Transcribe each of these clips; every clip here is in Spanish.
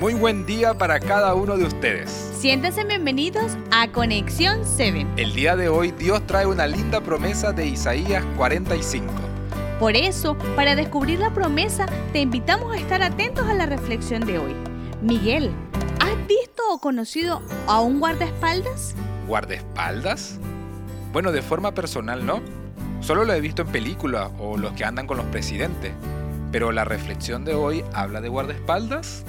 Muy buen día para cada uno de ustedes. Siéntense bienvenidos a Conexión 7. El día de hoy Dios trae una linda promesa de Isaías 45. Por eso, para descubrir la promesa, te invitamos a estar atentos a la reflexión de hoy. Miguel, ¿has visto o conocido a un guardaespaldas? ¿Guardaespaldas? Bueno, de forma personal no. Solo lo he visto en películas o los que andan con los presidentes. Pero la reflexión de hoy habla de guardaespaldas.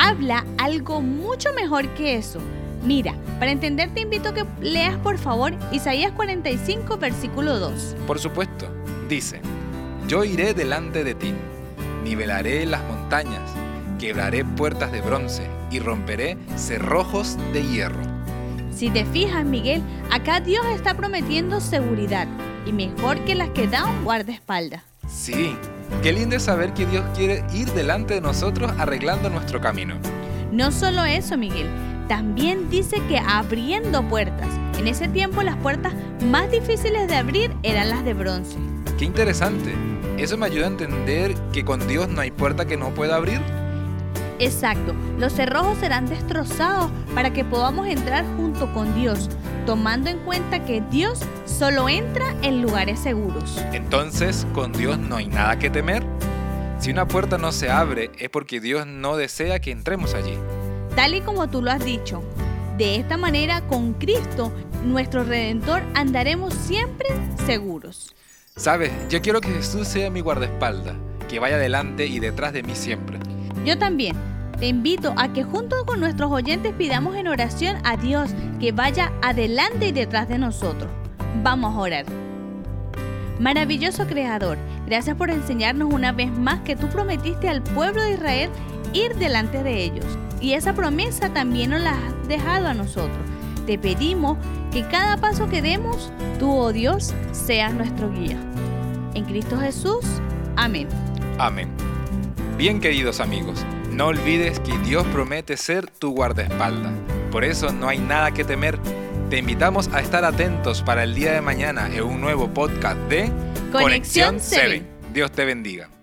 Habla algo mucho mejor que eso. Mira, para entender te invito a que leas por favor Isaías 45, versículo 2. Por supuesto, dice, yo iré delante de ti, nivelaré las montañas, quebraré puertas de bronce y romperé cerrojos de hierro. Si te fijas, Miguel, acá Dios está prometiendo seguridad y mejor que las que da un guardaespaldas. Sí, qué lindo es saber que Dios quiere ir delante de nosotros arreglando nuestro camino. No solo eso, Miguel, también dice que abriendo puertas. En ese tiempo las puertas más difíciles de abrir eran las de bronce. Qué interesante. Eso me ayuda a entender que con Dios no hay puerta que no pueda abrir. Exacto, los cerrojos serán destrozados para que podamos entrar junto con Dios, tomando en cuenta que Dios solo entra en lugares seguros. Entonces, con Dios no hay nada que temer. Si una puerta no se abre es porque Dios no desea que entremos allí. Tal y como tú lo has dicho, de esta manera con Cristo, nuestro Redentor, andaremos siempre seguros. Sabes, yo quiero que Jesús sea mi guardaespaldas, que vaya delante y detrás de mí siempre. Yo también. Te invito a que junto con nuestros oyentes pidamos en oración a Dios que vaya adelante y detrás de nosotros. Vamos a orar. Maravilloso Creador, gracias por enseñarnos una vez más que tú prometiste al pueblo de Israel ir delante de ellos. Y esa promesa también nos la has dejado a nosotros. Te pedimos que cada paso que demos, tú, oh Dios, seas nuestro guía. En Cristo Jesús. Amén. Amén. Bien queridos amigos, no olvides que Dios promete ser tu guardaespaldas. Por eso no hay nada que temer. Te invitamos a estar atentos para el día de mañana en un nuevo podcast de Conexión 7. Dios te bendiga.